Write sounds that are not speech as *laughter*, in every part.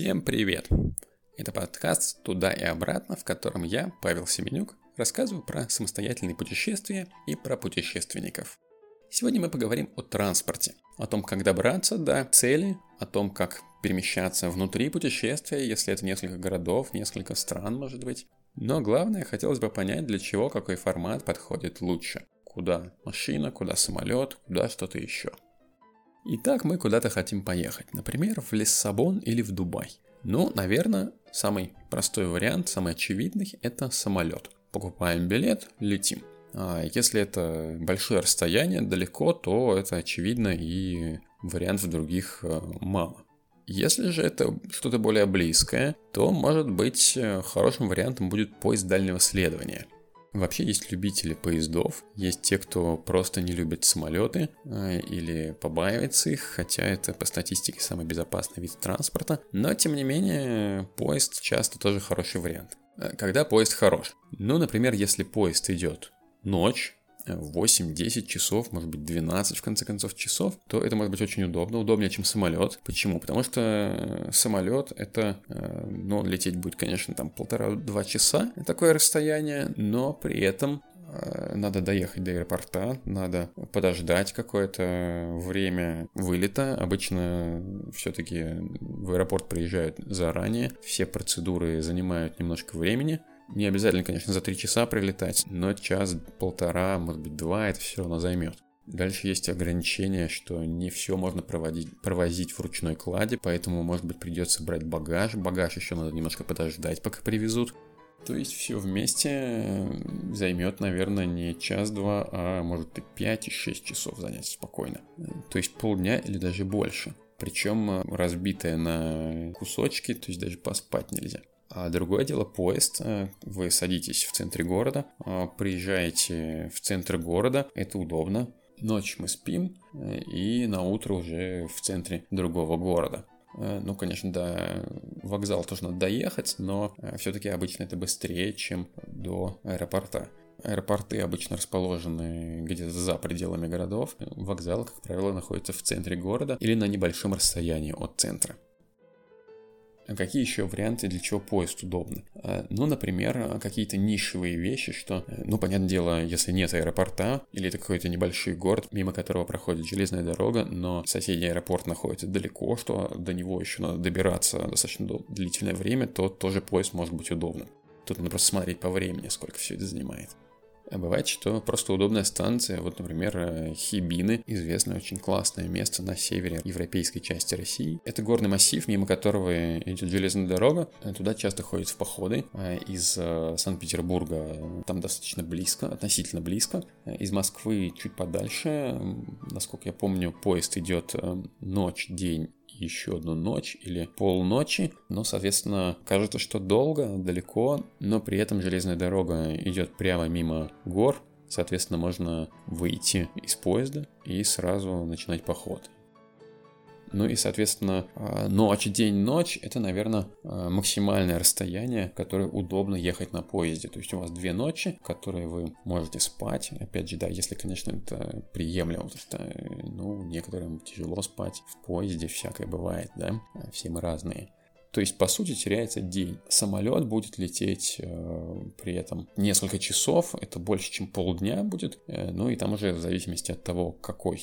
Всем привет! Это подкаст «Туда и обратно», в котором я, Павел Семенюк, рассказываю про самостоятельные путешествия и про путешественников. Сегодня мы поговорим о транспорте, о том, как добраться до цели, о том, как перемещаться внутри путешествия, если это несколько городов, несколько стран, может быть. Но главное, хотелось бы понять, для чего какой формат подходит лучше. Куда машина, куда самолет, куда что-то еще – Итак, мы куда-то хотим поехать, например, в Лиссабон или в Дубай. Ну, наверное, самый простой вариант, самый очевидный – это самолет. Покупаем билет, летим. А если это большое расстояние, далеко, то это очевидно и вариантов других э, мало. Если же это что-то более близкое, то, может быть, э, хорошим вариантом будет поезд дальнего следования – Вообще есть любители поездов, есть те, кто просто не любит самолеты э, или побаивается их, хотя это по статистике самый безопасный вид транспорта, но тем не менее поезд часто тоже хороший вариант. Э, когда поезд хорош? Ну, например, если поезд идет ночь, 8-10 часов, может быть 12 в конце концов часов, то это может быть очень удобно, удобнее, чем самолет. Почему? Потому что э, самолет это, э, ну, лететь будет, конечно, там полтора-два часа, такое расстояние, но при этом э, надо доехать до аэропорта, надо подождать какое-то время вылета. Обычно все-таки в аэропорт приезжают заранее, все процедуры занимают немножко времени, не обязательно, конечно, за три часа прилетать, но час-полтора, может быть, два это все равно займет. Дальше есть ограничение, что не все можно проводить, провозить в ручной кладе, поэтому, может быть, придется брать багаж. Багаж еще надо немножко подождать, пока привезут. То есть все вместе э, займет, наверное, не час-два, а может и 5 и 6 часов занять спокойно. То есть полдня или даже больше. Причем э, разбитое на кусочки, то есть даже поспать нельзя. А другое дело поезд. Э, вы садитесь в центре города, э, приезжаете в центр города, это удобно. Ночь мы спим, э, и на утро уже в центре другого города. Ну, конечно, до вокзала тоже надо доехать, но все-таки обычно это быстрее, чем до аэропорта. Аэропорты обычно расположены где-то за пределами городов. Вокзал, как правило, находится в центре города или на небольшом расстоянии от центра. А какие еще варианты, для чего поезд удобно? А, ну, например, какие-то нишевые вещи, что, э, ну, понятное дело, если нет аэропорта, или это какой-то небольшой город, мимо которого проходит железная дорога, но соседний аэропорт находится далеко, что до него еще надо добираться достаточно длительное время, то тоже поезд может быть удобным. Тут надо просто смотреть по времени, сколько все это занимает. А бывает, что просто удобная станция, вот, например, э, Хибины, известное очень классное место на севере европейской части России. Это горный массив, мимо которого идет железная дорога. Туда часто ходят в походы. А из э, Санкт-Петербурга там достаточно близко, относительно близко. Из Москвы чуть подальше. Насколько я помню, поезд идет э, ночь, день еще одну ночь или полночи, но, соответственно, кажется, что долго, далеко, но при этом железная дорога идет прямо мимо гор, соответственно, можно выйти из поезда и сразу начинать поход. Ну и, соответственно, а, ночь, день, ночь – это, наверное, а, максимальное расстояние, которое удобно ехать на поезде. То есть у вас две ночи, которые вы можете спать. Опять же, да, если, конечно, это приемлемо, потому что, ну, некоторым тяжело спать в поезде, всякое бывает, да, все мы разные. То есть, по сути, теряется день. Самолет будет лететь э, при этом несколько часов, это больше, чем полдня будет. Э, ну и там уже в зависимости от того, какой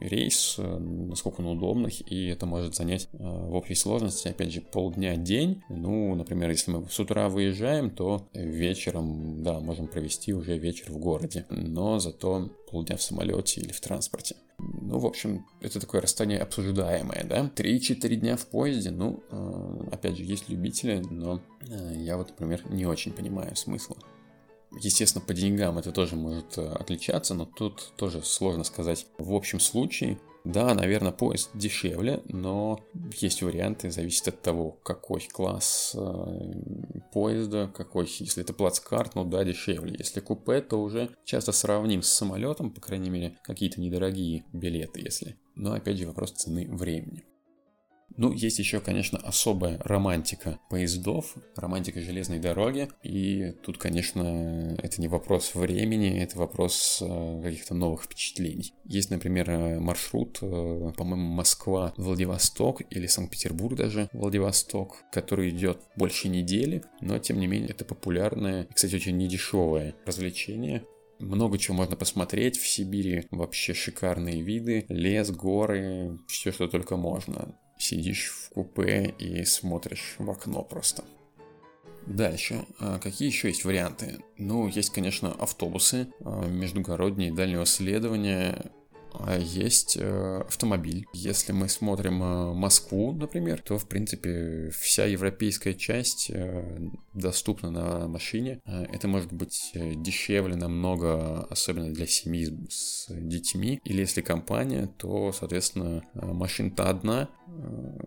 рейс, э, насколько он удобный, и это может занять э, в общей сложности, опять же, полдня, день. Ну, например, если мы с утра выезжаем, то вечером, да, можем провести уже вечер в городе. Но зато полдня в самолете или в транспорте. Ну, в общем, это такое расстояние обсуждаемое, да. 3-4 дня в поезде, ну, э, опять же, есть любители, но э, я вот, например, не очень понимаю смысла. Естественно, по деньгам это тоже может э, отличаться, но тут тоже сложно сказать. В общем случае, да, наверное, поезд дешевле, но есть варианты, зависит от того, какой класс э, поезда, какой, если это плацкарт, ну да, дешевле. Если купе, то уже часто сравним с самолетом, по крайней мере, какие-то недорогие билеты, если. Но опять же вопрос цены времени. Ну, есть еще, конечно, особая романтика поездов, романтика железной дороги. И тут, конечно, это не вопрос времени, это вопрос э, каких-то новых впечатлений. Есть, например, э, маршрут, э, по-моему, Москва-Владивосток или Санкт-Петербург даже Владивосток, который идет больше недели, но, тем не менее, это популярное и, кстати, очень недешевое развлечение много чего можно посмотреть в Сибири. Вообще шикарные виды. Лес, горы, все, что только можно сидишь в купе и смотришь в окно просто. Дальше. А какие еще есть варианты? Ну, есть, конечно, автобусы а, междугородние дальнего следования есть э, автомобиль. Если мы смотрим э, Москву, например, то, в принципе, вся европейская часть э, доступна на машине. Это может быть дешевле намного, особенно для семьи с детьми. Или если компания, то, соответственно, машина-то одна,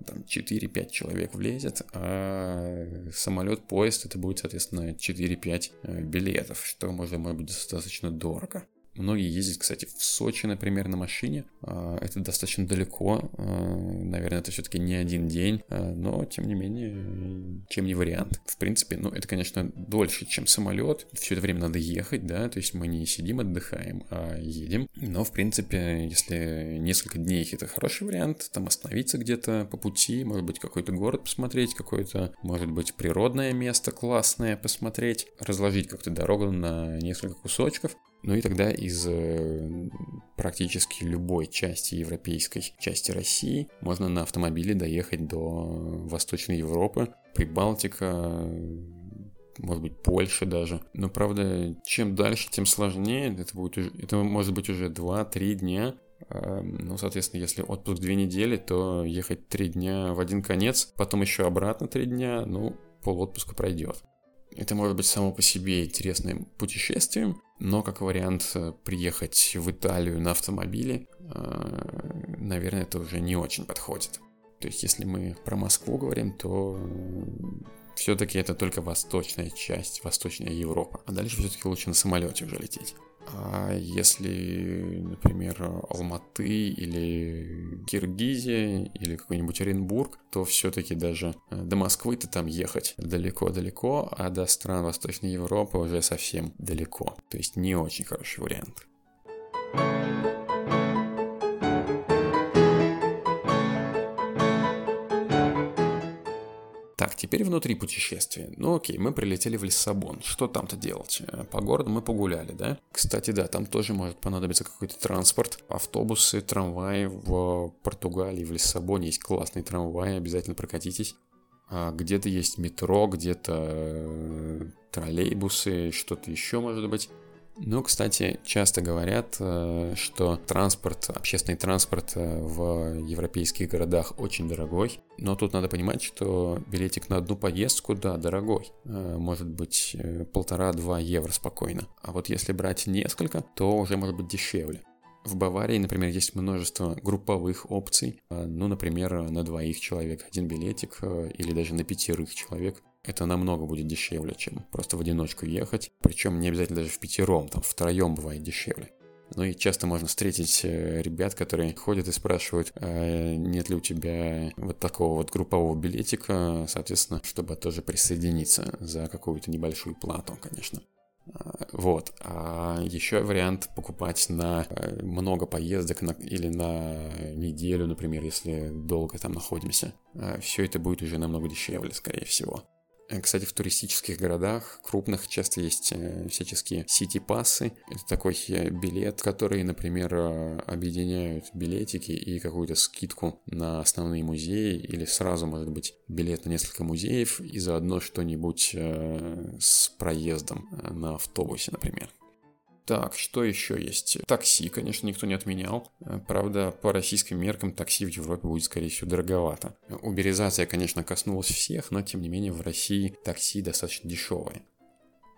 там 4-5 человек влезет, а самолет, поезд, это будет, соответственно, 4-5 билетов, что может, может быть достаточно дорого. Многие ездят, кстати, в Сочи, например, на машине. А, это достаточно далеко. А, наверное, это все-таки не один день. А, но, тем не менее, чем не вариант. В принципе, ну, это, конечно, дольше, чем самолет. Все это время надо ехать, да, то есть мы не сидим, отдыхаем, а едем. Но, в принципе, если несколько дней это хороший вариант, там остановиться где-то по пути, может быть, какой-то город посмотреть, какое-то, может быть, природное место классное посмотреть, разложить как-то дорогу на несколько кусочков. Ну и тогда из э, практически любой части европейской части России можно на автомобиле доехать до Восточной Европы, Прибалтика, может быть, Польша даже. Но, правда, чем дальше, тем сложнее. Это, будет, это может быть уже 2-3 дня. Эм, ну, соответственно, если отпуск 2 недели, то ехать 3 дня в один конец, потом еще обратно 3 дня, ну, пол отпуска пройдет. Это может быть само по себе интересным путешествием, но как вариант э, приехать в Италию на автомобиле, э, наверное, это уже не очень подходит. То есть, если мы про Москву говорим, то все-таки это только восточная часть, восточная Европа. А дальше все-таки лучше на самолете уже лететь. А если, например, Алматы или Киргизия или какой-нибудь Оренбург, то все-таки даже э, до Москвы-то там ехать далеко-далеко, а до стран Восточной Европы уже совсем далеко. То есть не очень хороший вариант. Теперь внутри путешествия. Ну окей, мы прилетели в Лиссабон. Что там-то делать? Э, по городу мы погуляли, да? Кстати, да, там тоже может понадобиться какой-то транспорт. Автобусы, трамваи в Португалии, в Лиссабоне есть классные трамваи, обязательно прокатитесь. А где-то есть метро, где-то э, троллейбусы, что-то еще может быть. Ну, кстати, часто говорят, э, что транспорт, общественный транспорт э, в европейских городах очень дорогой. Но тут надо понимать, что билетик на одну поездку, да, дорогой. Э, может быть полтора-два евро спокойно. А вот если брать несколько, то уже может быть дешевле. В Баварии, например, есть множество групповых опций. Ну, например, на двоих человек один билетик или даже на пятерых человек это намного будет дешевле, чем просто в одиночку ехать. Причем не обязательно даже в пятером, там втроем бывает дешевле. Ну и часто можно встретить э, ребят, которые ходят и спрашивают, а нет ли у тебя вот такого вот группового билетика, соответственно, чтобы тоже присоединиться за какую-то небольшую плату, конечно. А, вот. А еще вариант покупать на э, много поездок на, или на неделю, например, если долго там находимся. А Все это будет уже намного дешевле, скорее всего. Э, кстати, в туристических городах крупных часто есть э, всяческие сити-пассы. Это такой э, билет, который, например, объединяют билетики и какую-то скидку на основные музеи или сразу, может быть, билет на несколько музеев и заодно что-нибудь с проездом на автобусе, например. Так, что еще есть? Такси, конечно, никто не отменял. Э, правда, по российским меркам такси в Европе будет, скорее всего, дороговато. Уберизация, конечно, коснулась всех, но, тем не менее, в России такси достаточно дешевое.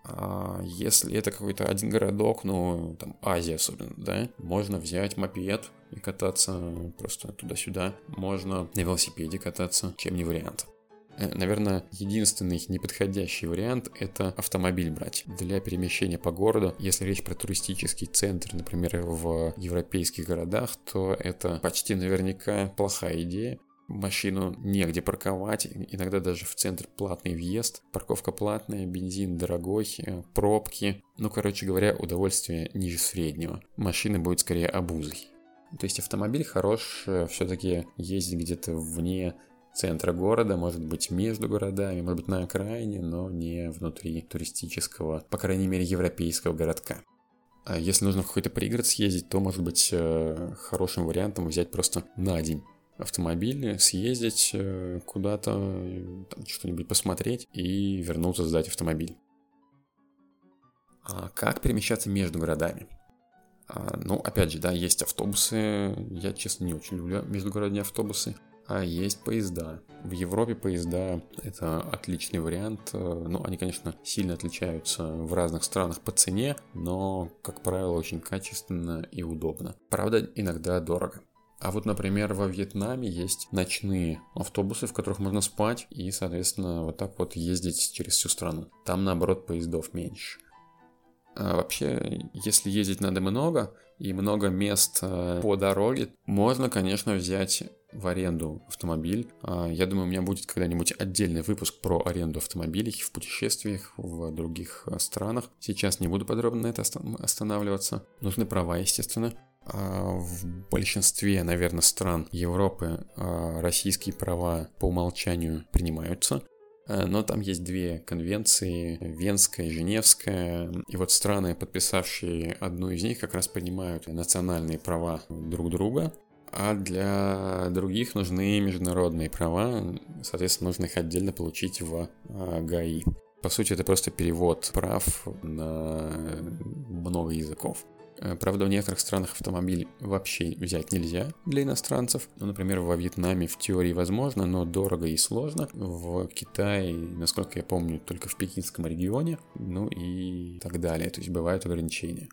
А если это какой-то один городок, ну, там, Азия особенно, да, можно взять мопед и кататься просто туда-сюда. Можно на велосипеде кататься, чем не вариант. Э, наверное, единственный неподходящий вариант – это автомобиль брать для перемещения по городу. Если речь про туристический центр, например, в европейских городах, то это почти наверняка плохая идея. машину негде парковать, иногда даже в центр платный въезд, парковка платная, бензин дорогой, э, пробки. Ну, короче говоря, удовольствие ниже среднего. Машина будет скорее обузой. То есть автомобиль хорош э, все-таки ездить где-то вне центра города, может быть между городами, может быть на окраине, но не внутри туристического, по крайней мере, европейского городка. А если нужно в какой-то пригород съездить, то может быть э, хорошим вариантом взять просто на день автомобиль, съездить э, куда-то, что-нибудь посмотреть и вернуться сдать автомобиль. А как перемещаться между городами? А, ну, опять же, да, есть автобусы. Я, честно, не очень люблю междугородние автобусы. А есть поезда. В Европе поезда это отличный вариант. Ну, они, конечно, сильно отличаются в разных странах по цене, но, как правило, очень качественно и удобно. Правда, иногда дорого. А вот, например, во Вьетнаме есть ночные автобусы, в которых можно спать и, соответственно, вот так вот ездить через всю страну. Там, наоборот, поездов меньше. А вообще, если ездить надо много и много мест э, по дороге, можно, конечно, взять в аренду автомобиль. А, я думаю, у меня будет когда-нибудь отдельный выпуск про аренду автомобилей в путешествиях в других э, странах. Сейчас не буду подробно на это останавливаться. Нужны права, естественно. А, в большинстве, наверное, стран Европы а, российские права по умолчанию принимаются. Но там есть две конвенции, Венская и Женевская. И вот страны, подписавшие одну из них, как раз принимают национальные права друг друга а для других нужны международные права, соответственно, нужно их отдельно получить в а, ГАИ. По сути, это просто перевод прав на много языков. Э, правда, в некоторых странах автомобиль вообще взять нельзя для иностранцев. Ну, например, во Вьетнаме в теории возможно, но дорого и сложно. В Китае, насколько я помню, только в пекинском регионе. Ну и так далее. То есть бывают ограничения.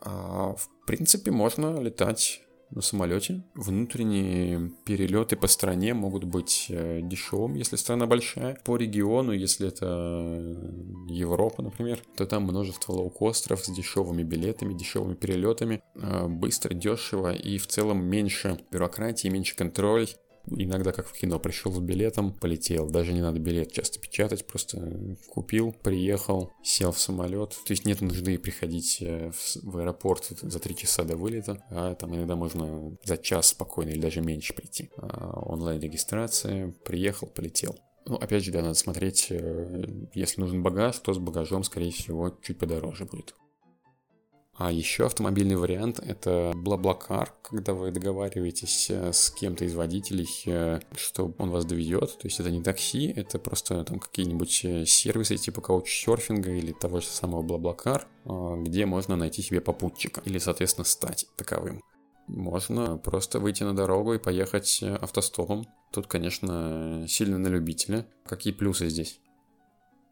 А, в принципе, можно летать на самолете. Внутренние перелеты по стране могут быть э, дешевыми, если страна большая. По региону, если это э, Европа, например, то там множество лоукостеров с дешевыми билетами, дешевыми перелетами. Э, быстро, дешево и в целом меньше бюрократии, меньше контроль Иногда, как в кино, пришел с билетом, полетел. Даже не надо билет часто печатать, просто купил, приехал, сел в самолет. То есть нет нужды приходить э, в, в аэропорт за три часа до вылета, а там иногда можно за час спокойно или даже меньше прийти. А онлайн-регистрация, приехал, полетел. Ну, опять же, да, надо смотреть, э, если нужен багаж, то с багажом, скорее всего, чуть подороже будет. А еще автомобильный вариант — это Блаблакар, когда вы договариваетесь э, с кем-то из водителей, э, что он вас доведет. То есть это не такси, это просто там какие-нибудь э, сервисы типа каучсерфинга или того же самого Блаблакар, где можно найти себе попутчика или, соответственно, стать таковым. Можно просто выйти на дорогу и поехать автостопом. Тут, конечно, сильно на любителя. Какие плюсы здесь?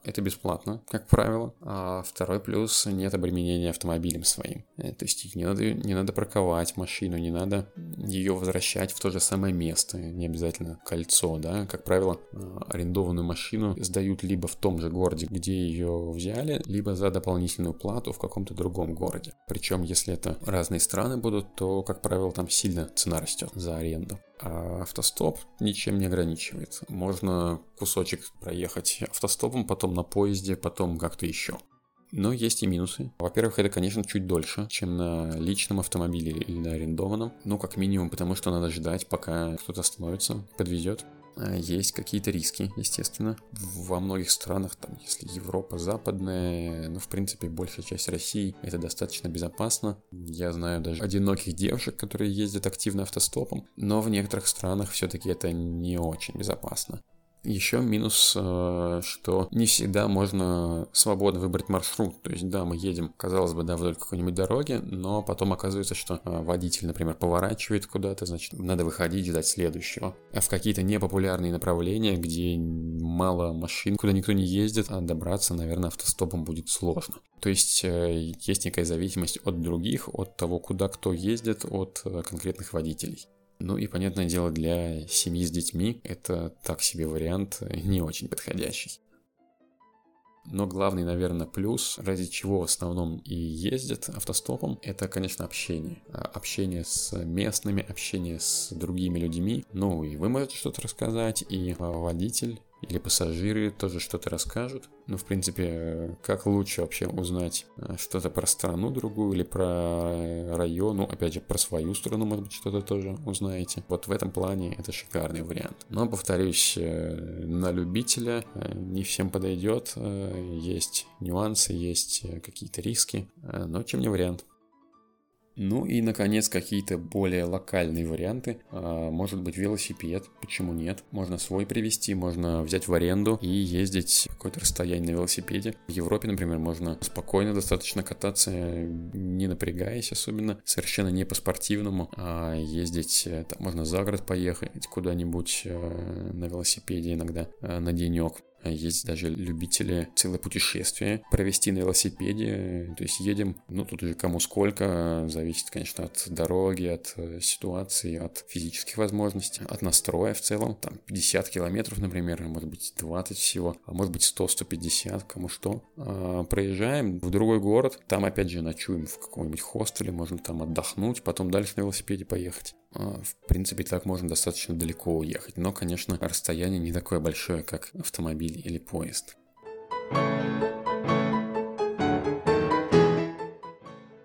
Это бесплатно, как правило. А второй плюс – нет обременения автомобилем своим. Э, то есть не надо, не надо парковать машину, не надо ее возвращать в то же самое место, не обязательно кольцо, да. Как правило, э, арендованную машину сдают либо в том же городе, где ее взяли, либо за дополнительную плату в каком-то другом городе. Причем, если это разные страны будут, то, как правило, там сильно цена растет за аренду. А автостоп ничем не ограничивает. Можно кусочек проехать автостопом, потом на поезде, потом как-то еще. Но есть и минусы. Во-первых, это, конечно, чуть дольше, чем на личном автомобиле или на арендованном. Ну, как минимум, потому что надо ждать, пока кто-то остановится, подвезет. А, есть какие-то риски, естественно. Во многих странах, там, если Европа западная, ну, в принципе, большая часть России, это достаточно безопасно. Я знаю даже одиноких девушек, которые ездят активно автостопом, но в некоторых странах все-таки это не очень безопасно. Еще минус, э, что не всегда можно свободно выбрать маршрут. То есть, да, мы едем, казалось бы, да, вдоль какой-нибудь дороги, но потом оказывается, что э, водитель, например, поворачивает куда-то, значит, надо выходить, ждать следующего. А в какие-то непопулярные направления, где мало машин, куда никто не ездит, а добраться, наверное, автостопом будет сложно. То есть э, есть некая зависимость от других, от того, куда кто ездит, от конкретных водителей. Ну и, понятное дело, для семьи с детьми это так себе вариант *laughs* не очень подходящий. Но главный, наверное, плюс, ради чего в основном и ездят автостопом, это, конечно, общение. А, общение с местными, общение с другими людьми. Ну, и вы можете что-то рассказать, и водитель или пассажиры тоже что-то расскажут. Ну, в принципе, как лучше вообще узнать э, что-то про страну другую или про район, ну, опять же, про свою страну, может быть, что-то тоже узнаете. Вот в этом плане это шикарный вариант. Но, повторюсь, э, на любителя э, не всем подойдет, есть нюансы, есть какие-то риски, но чем не вариант. Ну и, наконец, какие-то более локальные варианты. А, может быть, велосипед, почему нет? Можно свой привезти, можно взять в аренду и ездить какое-то расстояние на велосипеде. В Европе, например, можно спокойно достаточно кататься, не напрягаясь особенно, совершенно не по-спортивному, а ездить, э, там можно за город поехать куда-нибудь э, на велосипеде иногда э, на денек. Есть даже любители целое путешествие провести на велосипеде. То есть едем, ну тут уже кому сколько, зависит, конечно, от дороги, от э, ситуации, от физических возможностей, от настроя в целом. Там 50 километров, например, может быть 20 всего, а может быть 100-150, кому что. А, проезжаем в другой город, там опять же ночуем в каком-нибудь хостеле, можно там отдохнуть, потом дальше на велосипеде поехать. А, в принципе, так можно достаточно далеко уехать, но, конечно, расстояние не такое большое, как автомобиль или поезд.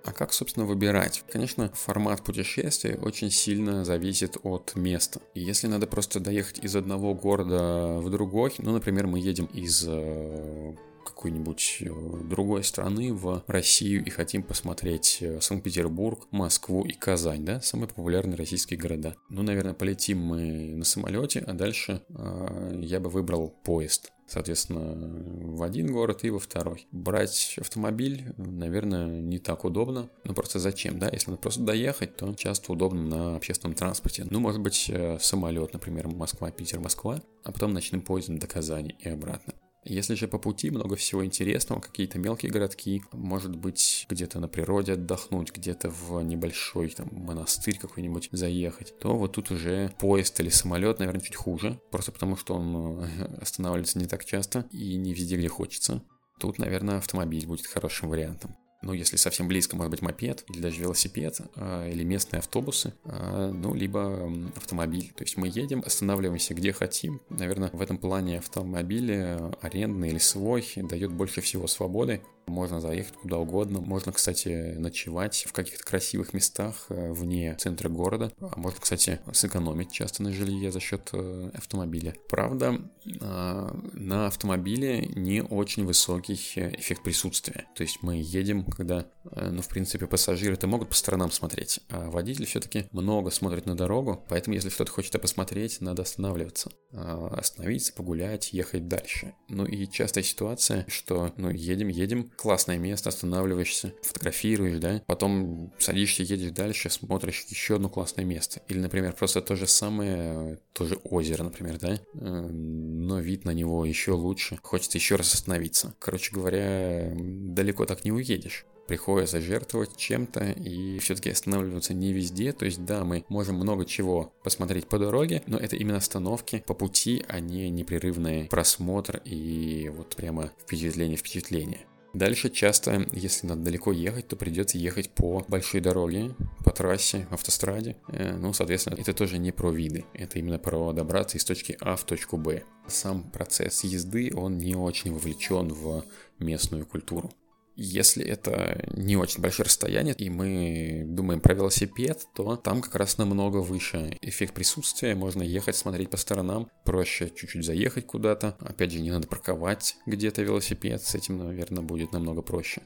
А как, собственно, выбирать? Конечно, формат путешествия очень сильно зависит от места. Если надо просто доехать из одного города в другой, ну, например, мы едем из э, какой-нибудь э, другой страны в Россию и хотим посмотреть э, Санкт-Петербург, Москву и Казань, да, самые популярные российские города. Ну, наверное, полетим мы на самолете, а дальше э, я бы выбрал поезд соответственно, в один город и во второй. Брать автомобиль, наверное, не так удобно. Ну, просто зачем, да? Если надо просто доехать, то часто удобно на общественном транспорте. Ну, может быть, э, самолет, например, Москва, Питер, Москва, а потом ночным поездом до Казани и обратно. Если же по пути много всего интересного, какие-то мелкие городки, может быть, где-то на природе отдохнуть, где-то в небольшой там монастырь какой-нибудь заехать, то вот тут уже поезд или самолет, наверное, чуть хуже, просто потому что он э, останавливается не так часто и не везде, где хочется. Тут, наверное, автомобиль будет хорошим вариантом ну, если совсем близко, может быть, мопед или даже велосипед, а, или местные автобусы, а, ну, либо автомобиль. То есть мы едем, останавливаемся где хотим. Наверное, в этом плане автомобили арендный или свой дает больше всего свободы. Можно заехать куда угодно. Можно, кстати, ночевать в каких-то красивых местах э, вне центра города. А можно, кстати, сэкономить часто на жилье за счет э, автомобиля. Правда, а, на автомобиле не очень высокий эффект присутствия. То есть мы едем, когда, э, ну, в принципе, пассажиры-то могут по сторонам смотреть, а водитель все-таки много смотрит на дорогу, поэтому если кто-то хочет посмотреть, надо останавливаться. А, остановиться, погулять, ехать дальше. Ну и частая ситуация, что, ну, едем, едем, классное место, останавливаешься, фотографируешь, да, потом садишься, едешь дальше, смотришь еще одно классное место. Или, например, просто то же самое, тоже озеро, например, да, э, но вид на него еще лучше, хочется еще раз остановиться. Короче говоря, далеко так не уедешь приходится жертвовать чем-то и все-таки останавливаться не везде. То есть, да, мы можем много чего посмотреть по дороге, но это именно остановки по пути, а не непрерывный просмотр и вот прямо впечатление-впечатление. Дальше часто, если надо далеко ехать, то придется ехать по большой дороге, по трассе, автостраде. Э, ну, соответственно, это тоже не про виды. Это именно про добраться из точки А в точку Б. Сам процесс езды, он не очень вовлечен в местную культуру. Если это не очень большое расстояние, и мы думаем про велосипед, то там как раз намного выше эффект присутствия. Можно ехать, смотреть по сторонам, проще чуть-чуть заехать куда-то. Опять же, не надо парковать где-то велосипед, с этим, наверное, будет намного проще.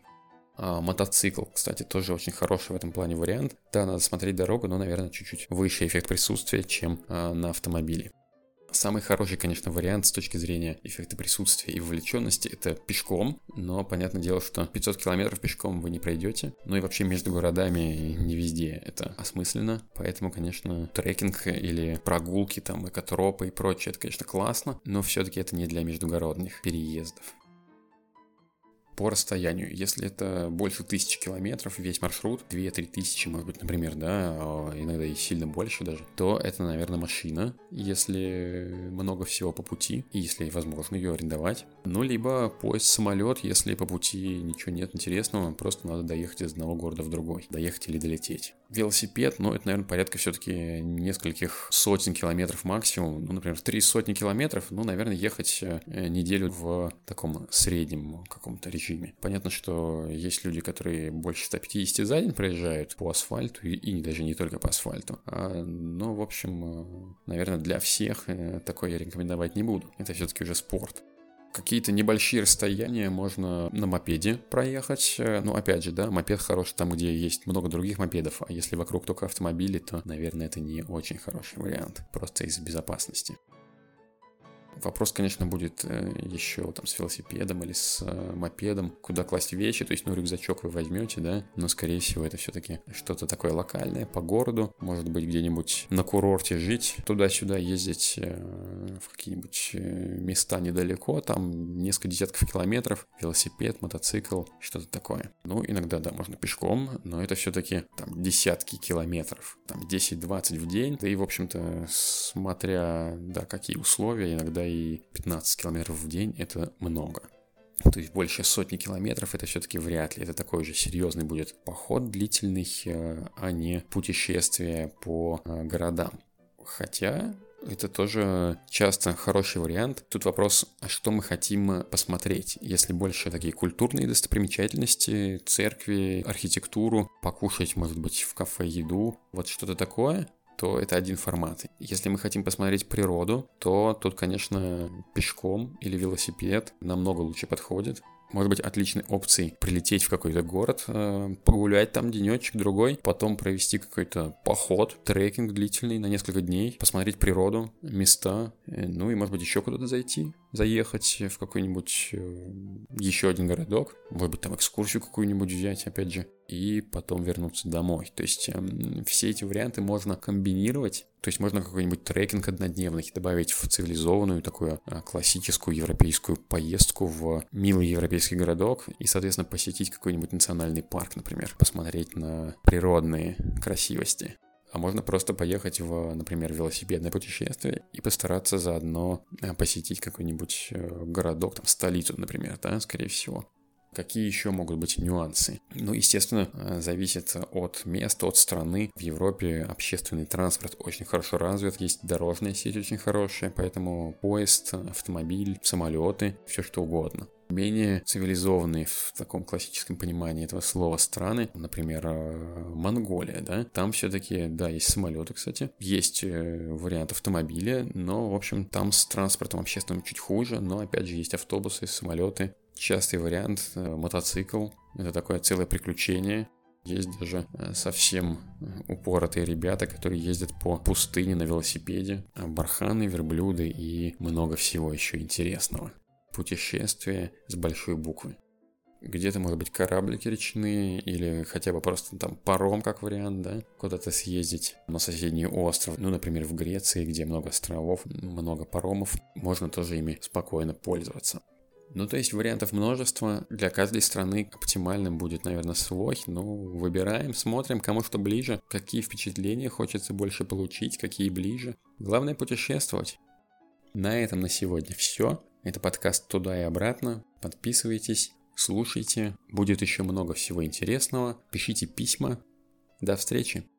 А, мотоцикл, кстати, тоже очень хороший в этом плане вариант. Да, надо смотреть дорогу, но, наверное, чуть-чуть выше эффект присутствия, чем а, на автомобиле. Самый хороший, конечно, вариант с точки зрения эффекта присутствия и вовлеченности – это пешком, но понятное дело, что 500 километров пешком вы не пройдете, ну и вообще между городами не везде это осмысленно, поэтому, конечно, трекинг или прогулки, там, экотропы и прочее, это, конечно, классно, но все-таки это не для междугородных переездов. По расстоянию. Если это больше тысячи километров, весь маршрут, 2-3 тысячи, может быть, например, да, а иногда и сильно больше даже, то это, наверное, машина, если много всего по пути, и если возможно ее арендовать. Ну, либо поезд, самолет, если по пути ничего нет интересного, просто надо доехать из одного города в другой, доехать или долететь. Велосипед, ну, это, наверное, порядка все-таки нескольких сотен километров максимум, ну, например, три сотни километров, ну, наверное, ехать э, неделю в таком среднем каком-то режиме. Понятно, что есть люди, которые больше 150 за день проезжают по асфальту, и, и даже не только по асфальту. А, но, в общем, э, наверное, для всех э, такое я рекомендовать не буду. Это все-таки уже спорт. Какие-то небольшие расстояния можно на мопеде проехать. Ну, опять же, да, мопед хорош там, где есть много других мопедов, а если вокруг только автомобили, то, наверное, это не очень хороший вариант, просто из безопасности. Вопрос, конечно, будет э, еще там с велосипедом или с э, мопедом, куда класть вещи, то есть, ну, рюкзачок вы возьмете, да, но, скорее всего, это все-таки что-то такое локальное по городу, может быть, где-нибудь на курорте жить, туда-сюда ездить э, в какие-нибудь места недалеко, там несколько десятков километров, велосипед, мотоцикл, что-то такое. Ну, иногда, да, можно пешком, но это все-таки там десятки километров, там 10-20 в день, да и, в общем-то, смотря, да, какие условия, иногда и 15 километров в день это много. То есть больше сотни километров это все-таки вряд ли. Это такой же серьезный будет поход длительный, э, а не путешествие по э, городам. Хотя это тоже часто хороший вариант. Тут вопрос, а что мы хотим посмотреть? Если больше такие культурные достопримечательности, церкви, архитектуру, покушать, может быть, в кафе еду, вот что-то такое, то это один формат. Если мы хотим посмотреть природу, то тут, конечно, пешком или велосипед намного лучше подходит может быть отличной опцией прилететь в какой-то город, э, погулять там денечек другой, потом провести какой-то поход, трекинг длительный на несколько дней, посмотреть природу, места, э, ну и может быть еще куда-то зайти, заехать в какой-нибудь э, еще один городок, может быть там экскурсию какую-нибудь взять, опять же, и потом вернуться домой. То есть эм, все эти варианты можно комбинировать то есть можно какой-нибудь трекинг однодневный добавить в цивилизованную такую а, классическую европейскую поездку в милый европейский городок и, соответственно, посетить какой-нибудь национальный парк, например, посмотреть на природные красивости. А можно просто поехать в, например, велосипедное путешествие и постараться заодно а, посетить какой-нибудь э, городок, там, столицу, например, да, скорее всего. Какие еще могут быть нюансы? Ну, естественно, э, зависит от места, от страны. В Европе общественный транспорт очень хорошо развит, есть дорожная сеть очень хорошая, поэтому поезд, автомобиль, самолеты, все что угодно менее цивилизованные в таком классическом понимании этого слова страны, например, э, Монголия, да, там все-таки, да, есть самолеты, кстати, есть э, вариант автомобиля, но, в общем, там с транспортом общественным чуть хуже, но, опять же, есть автобусы, самолеты, частый вариант э, мотоцикл. Это такое целое приключение. Есть даже э, совсем э, упоротые ребята, которые ездят по пустыне на велосипеде. Барханы, верблюды и много всего еще интересного. Путешествие с большой буквы. Где-то, может быть, кораблики речные или хотя бы просто там паром, как вариант, да, куда-то съездить на соседний остров. Ну, например, в Греции, где много островов, много паромов, можно тоже ими спокойно пользоваться. Ну, то есть вариантов множество. Для каждой страны оптимальным будет, наверное, свой. Ну, выбираем, смотрим, кому что ближе, какие впечатления хочется больше получить, какие ближе. Главное путешествовать. На этом на сегодня все. Это подкаст «Туда и обратно». Подписывайтесь, слушайте. Будет еще много всего интересного. Пишите письма. До встречи.